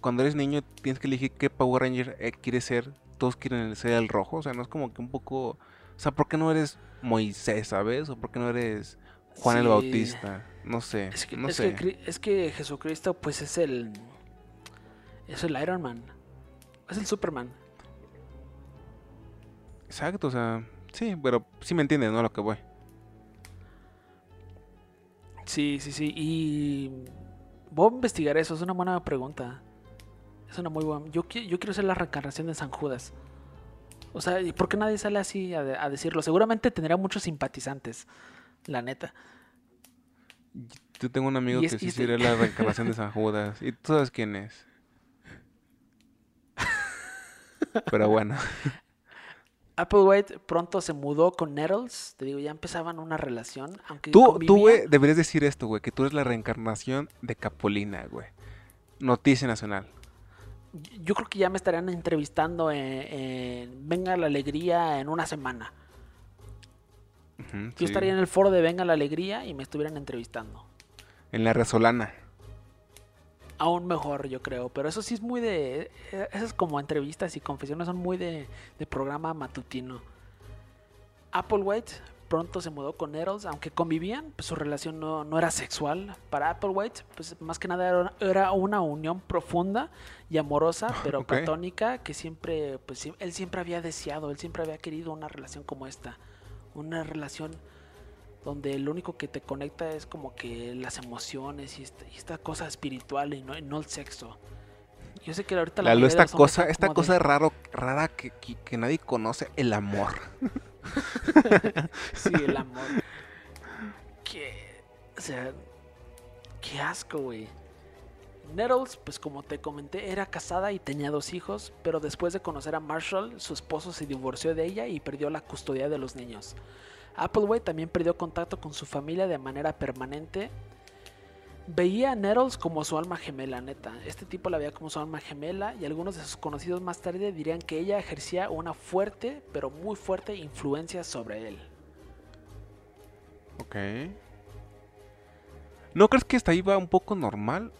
cuando eres niño tienes que elegir qué Power Ranger eh, quieres ser? Todos quieren ser el rojo, o sea, ¿no es como que un poco... O sea, ¿por qué no eres Moisés, sabes? ¿O por qué no eres Juan el. Bautista? No sé, Es que, no es, sé. que, es que Jesucristo pues es el es el Iron Man. Es el Superman. Exacto, o sea, sí, pero sí me entiendes, ¿no? A lo que voy. Sí, sí, sí. Y voy a investigar eso, es una buena pregunta. Es una muy buena. Yo, yo quiero ser la reencarnación de San Judas. O sea, ¿y por qué nadie sale así a, de- a decirlo? Seguramente tendría muchos simpatizantes, la neta. Yo tengo un amigo Y es- que sí este- la reencarnación de San Judas. ¿Y tú sabes quién es? Pero bueno. Applewhite pronto se mudó con Nettles. Te digo, ya empezaban una relación. Aunque Tú, tú, güey, deberías decir esto, güey, que tú eres la reencarnación de Capolina, güey. Noticia Nacional. Yo creo que ya me estarían entrevistando en, en Venga la Alegría en una semana. Yo sí. estaría en el foro de Venga la Alegría y me estuvieran entrevistando. En la Resolana. Aún mejor, yo creo. Pero eso sí es muy de. eh, Esas como entrevistas y confesiones son muy de, de programa matutino. Applewhite pronto se mudó con Nettles, aunque convivían, pues su relación no, no era sexual. Para Applewhite, pues más que nada era, era una unión profunda y amorosa, pero platónica, que siempre, pues él siempre había deseado, él siempre había querido una relación como esta. Una relación donde lo único que te conecta es como que las emociones y esta, y esta cosa espiritual y no, y no el sexo. Yo sé que ahorita la Lalo, esta cosa, esta cosa de- raro, rara que, que- que nadie conoce, el amor. Sí, el amor. que. O sea. Qué asco, güey. Nettles, pues como te comenté, era casada y tenía dos hijos, pero después de conocer a Marshall, su esposo se divorció de ella y perdió la custodia de los niños. Applewhite también perdió contacto con su familia de manera permanente. Veía a Nettles como su alma gemela, neta. Este tipo la veía como su alma gemela y algunos de sus conocidos más tarde dirían que ella ejercía una fuerte, pero muy fuerte influencia sobre él. Ok. ¿No crees que hasta ahí va un poco normal?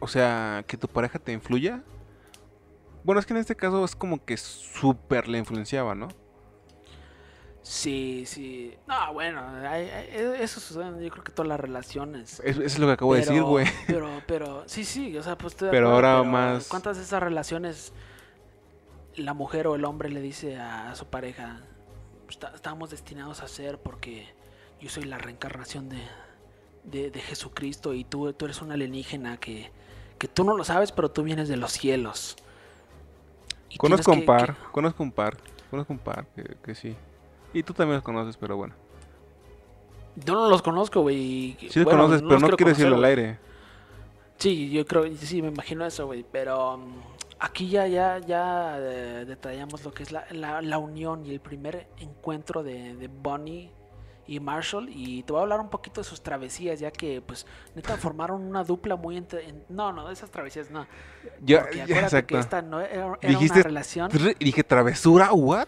O sea, que tu pareja te influya. Bueno, es que en este caso es como que súper le influenciaba, ¿no? Sí, sí. No, bueno, hay- hay- e, eso sucede, yo creo que todas las relaciones. Eso, eso es lo que acabo de decir, güey. Pero, pero, sí, sí, o sea, pues Pero acuerdo, ahora pero más- ¿Cuántas de esas relaciones la mujer o el hombre le dice a su pareja, "Está- estamos destinados a ser porque yo soy la reencarnación de, de, de Jesucristo y tú, tú eres un alienígena que, que tú no lo sabes, pero tú vienes de los cielos. Y Conozco un que- par, conozco un par, conozco un par que, que sí. Y tú también los conoces, pero bueno. Yo no los conozco, güey. Sí los bueno, conoces, pero los no quiero quiero decirlo al aire. Sí, yo creo, sí, me imagino eso, güey. Pero um, aquí ya, ya, ya eh, detallamos lo que es la, la- la unión y el primer encuentro de, de Bonnie y Marshall. Y te voy a hablar un poquito de sus travesías, ya que, pues, neta, formaron una dupla muy entre... en- no, no, de esas travesías no. Ya, Porque ya, acuérdate que esta no era, era Dijiste una relación... Dije, ¿travesura? ¿What?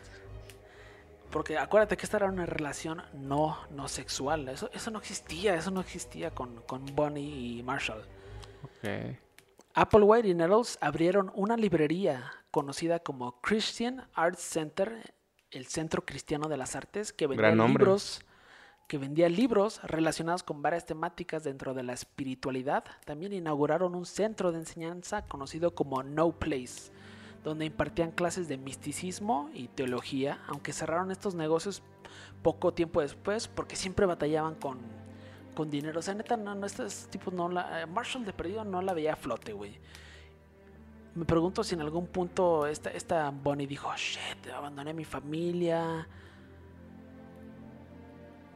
Porque acuérdate que esta era una relación no, no sexual. Eso, eso no existía, eso no existía con, con Bonnie y Marshall. Ok. Applewhite y Nettles abrieron una librería conocida como Christian Arts Center, el Centro Cristiano de las Artes, que vendía libros que vendía libros relacionados con varias temáticas dentro de la espiritualidad. También inauguraron un centro de enseñanza conocido como No Place, donde impartían clases de misticismo y teología, aunque cerraron estos negocios poco tiempo después porque siempre batallaban con, con dinero. O sea, neta, no, no, estos tipos no la... eh, Marshall de perdido no la veía a flote, güey. Me pregunto si en algún punto esta, esta Bonnie dijo, shit, abandoné a mi familia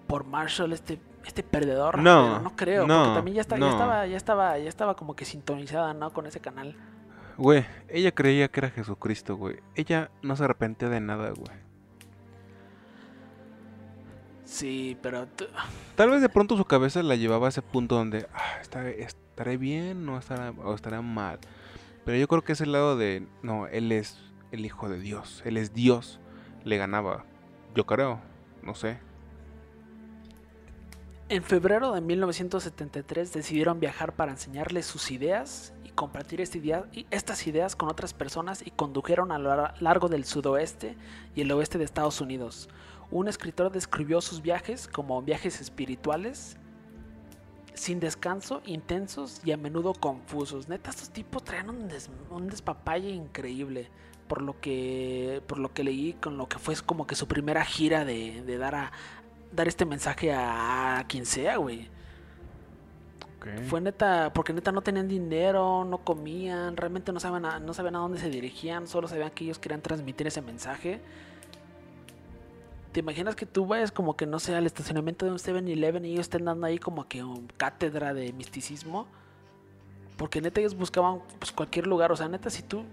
por Marshall, este, este perdedor. No, pero no creo, no, porque también ya, está- ya estaba, ya estaba, ya estaba como que sintonizada, ¿no? Con ese canal. Güey, ella creía que era Jesucristo, güey. Ella no se arrepentía de nada, güey. Sí, pero Tal vez de pronto su cabeza la llevaba a ese punto donde ah, estaré, estaré bien o estará, o estará mal. Pero yo creo que ese lado de, no, él es el hijo de Dios, él es Dios, le ganaba. Yo creo, no sé. En febrero de 1973 decidieron viajar para enseñarles sus ideas y compartir este estas ideas con otras personas y condujeron a lo lar- largo del sudoeste y el oeste de Estados Unidos. Un escritor describió sus viajes como viajes espirituales, sin descanso, intensos y a menudo confusos. Neta, estos tipos traían un, des- un despapalle increíble. Por lo que por lo que leí, con lo que fue como que su primera gira de, de dar a, dar este mensaje a, quien sea, güey. Fue neta, porque neta no tenían dinero, no comían, realmente no sabían a, no sabían a dónde se dirigían, solo sabían que ellos querían transmitir ese mensaje. ¿Te imaginas que tú vayas como que no sé al estacionamiento de un 7-Eleven y ellos estén dando ahí como que un cátedra de misticismo? Porque neta ellos buscaban pues, cualquier lugar, o sea, neta si tú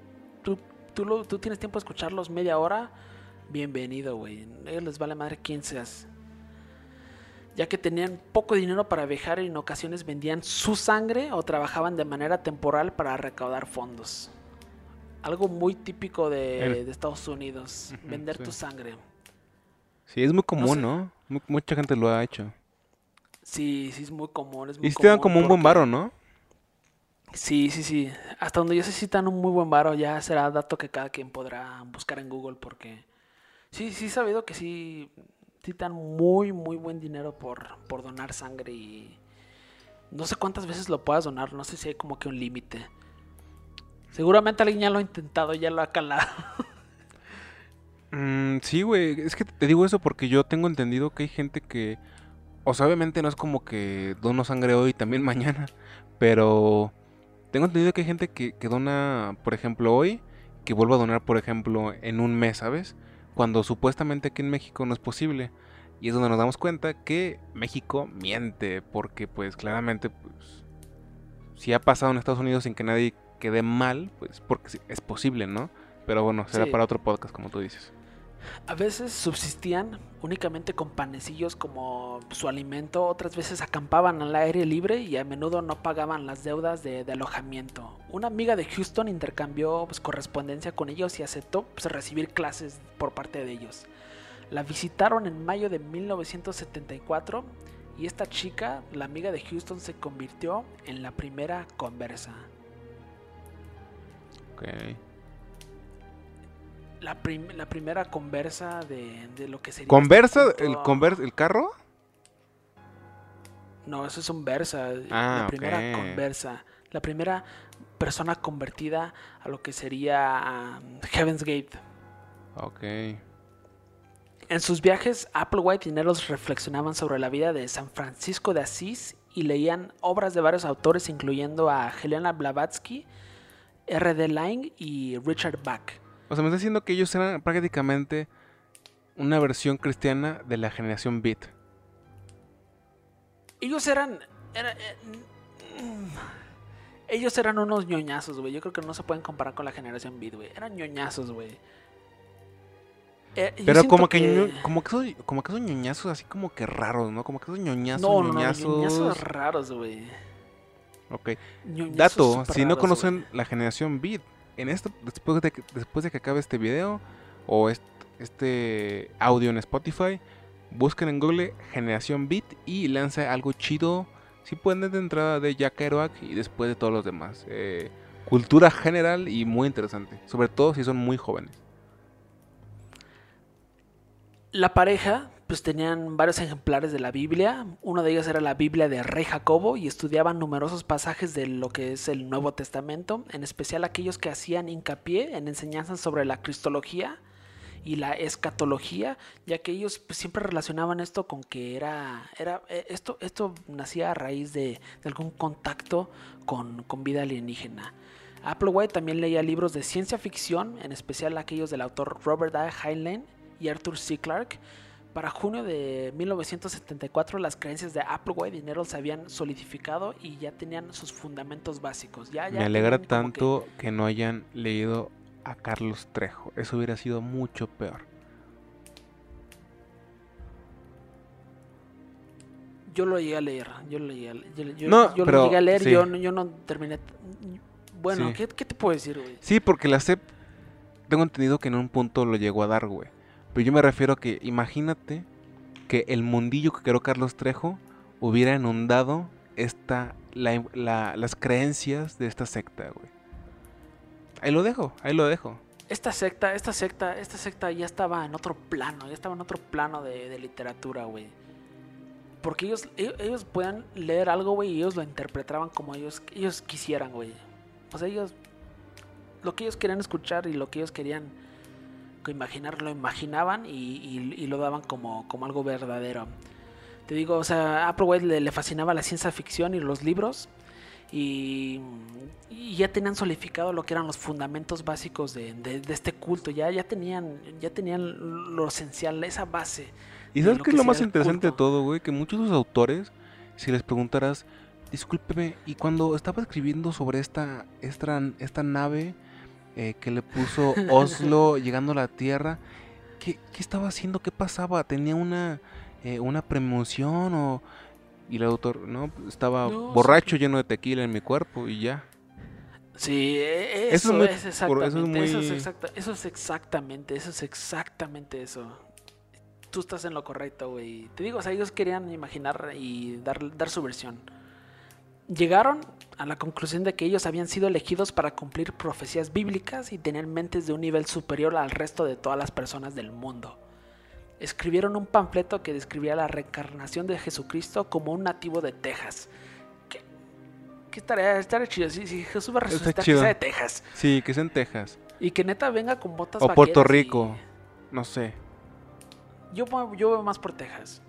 tú, tú, lo- tú tienes tiempo de escucharlos media hora, bienvenido, güey. A ellos les vale madre quién seas ya que tenían poco dinero para viajar y en ocasiones vendían su sangre o trabajaban de manera temporal para recaudar fondos. Algo muy típico de, El- de Estados Unidos, vender sí. tu sangre. Sí, es muy común, sé. ¿no? Mu- mucha gente lo ha hecho. Sí, sí, es muy común. Es muy Y sí te dan como un buen varo, ¿no? Sí, sí, sí. Hasta donde yo sé si dan un muy buen varo, ya será dato que cada quien podrá buscar en Google porque... Sí, sí he sabido que sí, dan muy, muy buen dinero por, por donar sangre y... No sé cuántas veces lo puedas donar, no sé si hay como que un límite. Seguramente alguien ya lo ha intentado, ya lo ha calado. Mm, sí, güey, es que te digo eso porque yo tengo entendido que hay gente que, o sea, obviamente no es como que dono sangre hoy y también mañana, pero tengo entendido que hay gente que, que dona, por ejemplo, hoy, que vuelva a donar, por ejemplo, en un mes, ¿sabes? Cuando supuestamente aquí en México no es posible. Y es donde nos damos cuenta que México miente, porque pues claramente pues, si ha pasado en Estados Unidos sin que nadie quede mal, pues porque es posible, ¿no? Pero bueno, será para otro podcast, como tú dices. A veces subsistían únicamente con panecillos como su alimento, otras veces acampaban al aire libre y a menudo no pagaban las deudas de, alojamiento. Una amiga de Houston intercambió pues, correspondencia con ellos y aceptó pues, recibir clases por parte de ellos. La visitaron en mayo de 1974 y esta chica, la amiga de Houston, se convirtió en la primera conversa. Okay la, la primera conversa de, lo que sería. ¿Conversa? Este ¿El, conversa ¿El carro? No, eso es un versa. Ah, la primera conversa. La primera persona convertida a lo que sería um, Heaven's Gate. Ok. En sus viajes, Applewhite y Neros reflexionaban sobre la vida de San Francisco de Asís y leían obras de varios autores, incluyendo a Helena Blavatsky, R.D. Lang y Richard Bach. O sea, me está diciendo que ellos eran prácticamente una versión cristiana de la generación Beat. Ellos eran. Eh, mm, ellos eran unos ñoñazos, güey. Yo creo que no se pueden comparar con la generación Beat, güey. Eran ñoñazos, güey. Eh, Pero como que, como que son, como que son ñoñazos así como que raros, ¿no? Como que son ñoñazos, no, no, ñoñazos. No, ñoñazos raros, güey. Ok. Dato, si no conocen la generación Beat, en esto, después de, que, después de que acabe este video o este, audio en Spotify, busquen en Google Generación Beat y lanza algo chido. Si pueden de entrada de Jack Kerouac y después de todos los demás. Eh, cultura general y muy interesante. Sobre todo si son muy jóvenes. La pareja pues tenían varios ejemplares de la Biblia. Uno de ellos era la Biblia de Rey Jacobo y estudiaban numerosos pasajes de lo que es el Nuevo Testamento, en especial aquellos que hacían hincapié en enseñanzas sobre la cristología y la escatología, ya que ellos pues, siempre relacionaban esto con que era, era eh, esto, esto nacía a raíz de, algún contacto con, con vida alienígena. Applewhite también leía libros de ciencia ficción, en especial aquellos del autor Robert A. Heinlein y Arthur C. Clarke, para junio de 1974 las creencias de Applewhite y Dinero se habían solidificado y ya tenían sus fundamentos básicos. Ya, Me alegra tanto que... no hayan leído a Carlos Trejo. Eso hubiera sido mucho peor. Yo lo llegué a leer. Yo lo llegué a leer. Yo, no, yo lo llegué a leer. Yo, yo, no terminé. Bueno, ¿qué, te puedo decir, güey? Sí, porque la CEP. Tengo entendido que en un punto lo llegó a dar, güey. Pero yo me refiero a que imagínate que el mundillo que creó Carlos Trejo hubiera inundado esta, las creencias de esta secta, güey. Ahí lo dejo, ahí lo dejo. Esta secta, esta secta, esta secta ya estaba en otro plano, ya estaba en otro plano de, literatura, güey. Porque ellos, ellos, ellos puedan leer algo, güey, y ellos lo interpretaban como ellos, ellos quisieran, güey. O sea, ellos, lo que ellos querían escuchar y lo que ellos querían imaginar, lo imaginaban y, lo daban como, como, algo verdadero. Te digo, o sea, a Applewhite le, le, fascinaba la ciencia ficción y los libros y, ya tenían solidificado lo que eran los fundamentos básicos de, este culto, ya, ya, tenían, ya tenían lo esencial, esa base. ¿Y sabes qué es lo más interesante de todo, güey? Que muchos de los autores, si les preguntaras, discúlpeme, y cuando estaba escribiendo sobre esta, esta, esta nave, eh, que le puso Oslo llegando a la Tierra. ¿Qué, estaba haciendo? ¿Qué pasaba? ¿Tenía una, eh, una premoción o...? Y el autor, no, estaba borracho, lleno de tequila en mi cuerpo y ya. Sí, e, eso, es, exactamente, eso, es eso es exactamente, eso es exactamente eso. Tú estás en lo correcto, güey. Te digo, o sea, ellos querían imaginar y dar, dar su versión llegaron a la conclusión de que ellos habían sido elegidos para cumplir profecías bíblicas y tener mentes de un nivel superior al resto de todas las personas del mundo. Escribieron un panfleto que describía la reencarnación de Jesucristo como un nativo de Texas. ¿Qué, qué estaría, chido? Si, Jesús va a resucitar, que sea de Texas. Sí, que sea en Texas. Y que neta venga con botas O Puerto Rico, no sé. Yo, yo veo más por Texas.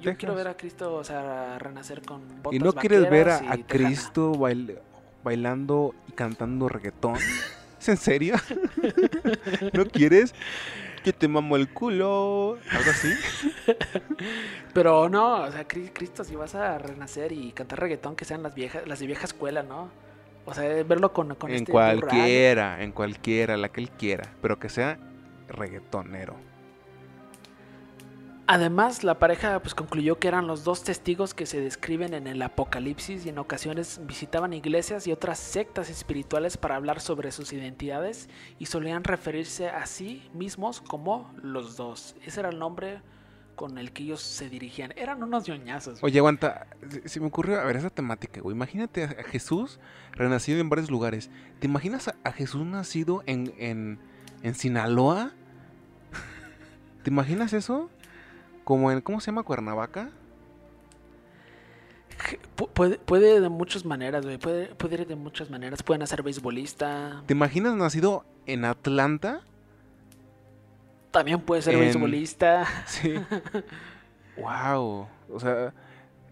Yo quiero ver a Cristo, o sea, renacer con botas ¿Y no quieres ver a, Cristo bailando y cantando reggaetón? ¿Es en serio? ¿No quieres? Yo te mamo el culo. Algo así. Pero no, o sea, Cri- Cristo, si vas a renacer y cantar reggaetón, que sean las viejas, las de vieja escuela, ¿no? O sea, verlo con, con en este cualquiera, en cualquiera, la que él quiera. Pero que sea reggaetonero. Además, la pareja pues concluyó que eran los dos testigos que se describen en el Apocalipsis y en ocasiones visitaban iglesias y otras sectas espirituales para hablar sobre sus identidades y solían referirse a sí mismos como los dos. Ese era el nombre con el que ellos se dirigían. Eran unos ñoñazos. Oye, aguanta. Se, me ocurrió, a ver, esa temática, güey. Imagínate a, Jesús renacido en varios lugares. ¿Te imaginas a Jesús nacido en, en, en Sinaloa? ¿Te imaginas eso? Como en, ¿cómo se llama? Cuernavaca. Pu- Puede, puede de muchas maneras, güey. Puede, puede ir de muchas maneras. Pueden ser beisbolista. ¿Te imaginas nacido en Atlanta? También puede ser En- beisbolista. Sí. wow. O sea,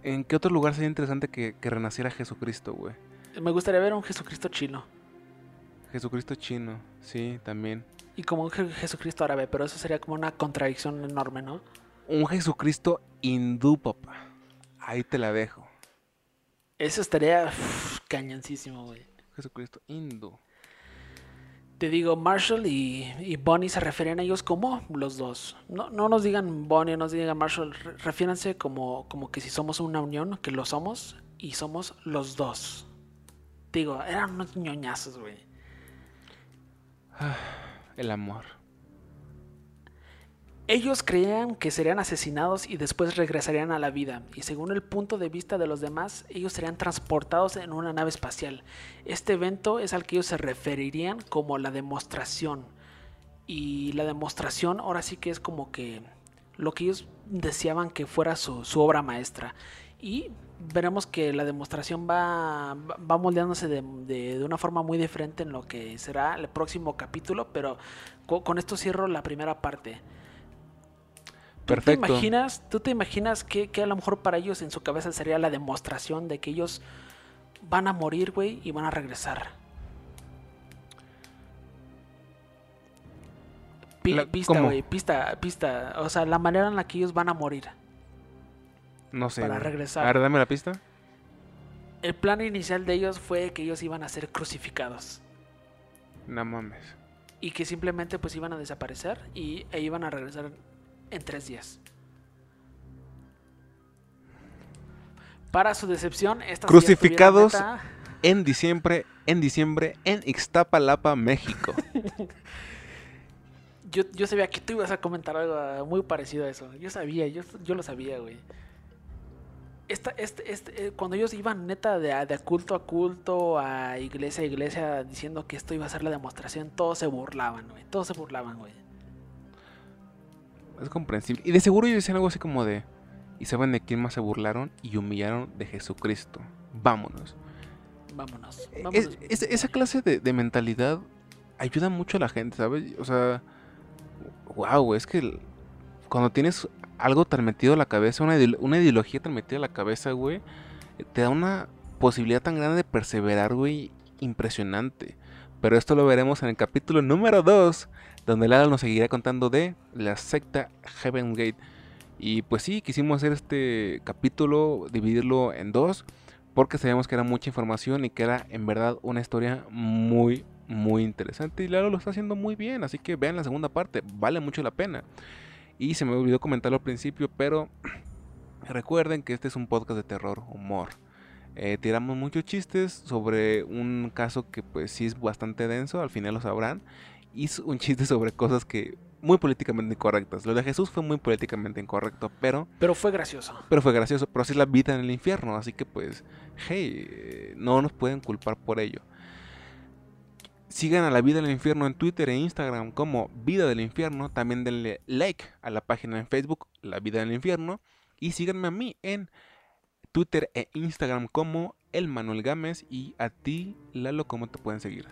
¿en qué otro lugar sería interesante que, que renaciera Jesucristo, güey? Me gustaría ver un Jesucristo chino. Jesucristo chino, sí, también. Y como un Je- Jesucristo árabe, pero eso sería como una contradicción enorme, ¿no? Un Jesucristo hindú, papá. Ahí te la dejo. Eso estaría uf, cañoncísimo, güey. Jesucristo hindú. Te digo, Marshall y, y Bonnie se refieren a ellos como los dos. No, no nos digan Bonnie, no nos digan Marshall. re- Refiéranse como, como que si somos una unión, que lo somos, y somos los dos. Digo, eran unos ñoñazos, güey. El amor. Ellos creían que serían asesinados y después regresarían a la vida, y según el punto de vista de los demás, ellos serían transportados en una nave espacial. Este evento es al que ellos se referirían como la demostración. Y la demostración ahora sí que es como que lo que ellos deseaban que fuera su, obra maestra. Y veremos que la demostración va, moldeándose de, una forma muy diferente en lo que será el próximo capítulo, pero co- con esto cierro la primera parte. ¿Tú Perfecto. te imaginas, tú te imaginas que, que a lo mejor para ellos en su cabeza sería la demostración de que ellos van a morir, güey, y van a regresar? La- pista, güey, pista, pista. O sea, la manera en la que ellos van a morir. No sé. Para regresar. A ver, dame la pista. El plan inicial de ellos fue que ellos iban a ser crucificados. No mames. Y que simplemente pues iban a desaparecer y, e iban a regresar en tres días. Para su decepción, estas Crucificados. En diciembre, en diciembre, en Ixtapalapa, México. Yo, yo sabía que tú ibas a comentar algo muy parecido a eso. Yo sabía, yo, yo lo sabía, güey. Esta, este, este, eh, cuando ellos iban neta de, de culto a culto, a iglesia a iglesia, diciendo que esto iba a ser la demostración, todos se burlaban, güey. Todos se burlaban, güey. Es comprensible. Y de seguro ellos decían algo así como de... ¿Y saben de quién más se burlaron y humillaron? De Jesucristo. Vámonos. Vámonos. Es- esa clase de, de mentalidad ayuda mucho a la gente, ¿sabes? O sea, wow, es que cuando tienes algo tan metido a la cabeza, una, ideolo- una ideología tan metida a la cabeza, güey, te da una posibilidad tan grande de perseverar, güey, impresionante. Pero esto lo veremos en el capítulo número 2, donde Lalo nos seguirá contando de la secta Heaven Gate. Y pues sí, quisimos hacer este capítulo, dividirlo en dos, porque sabíamos que era mucha información y que era en verdad una historia muy, muy interesante. Y Lalo lo está haciendo muy bien, así que vean la segunda parte, vale mucho la pena. Y se me olvidó comentarlo al principio, pero recuerden que este es un podcast de terror, humor. Eh, tiramos muchos chistes sobre un caso que pues sí es bastante denso, al final lo sabrán. Y un chiste sobre cosas que muy políticamente incorrectas. Lo de Jesús fue muy políticamente incorrecto, pero Pero fue gracioso. pero fue gracioso, pero así es la vida en el infierno, así que pues, hey, no nos pueden culpar por ello. Sigan a la vida del infierno en Twitter e Instagram como Vida del Infierno. También denle like a la página en Facebook, La Vida del Infierno. Y síganme a mí en Twitter e Instagram como El Manuel Gámez. Y a ti, Lalo, ¿cómo te pueden seguir?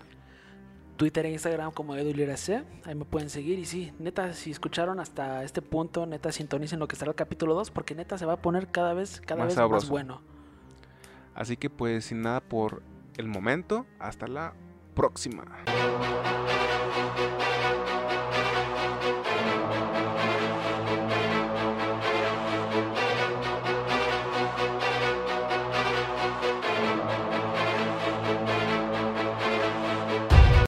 Twitter e Instagram como EduLiraC. Ahí me pueden seguir. Y sí, neta, si escucharon hasta este punto, neta, sintonicen lo que será el capítulo 2. Porque neta se va a poner cada vez, cada Más vez sabroso. más bueno. Así que pues sin nada por el momento, hasta la próxima.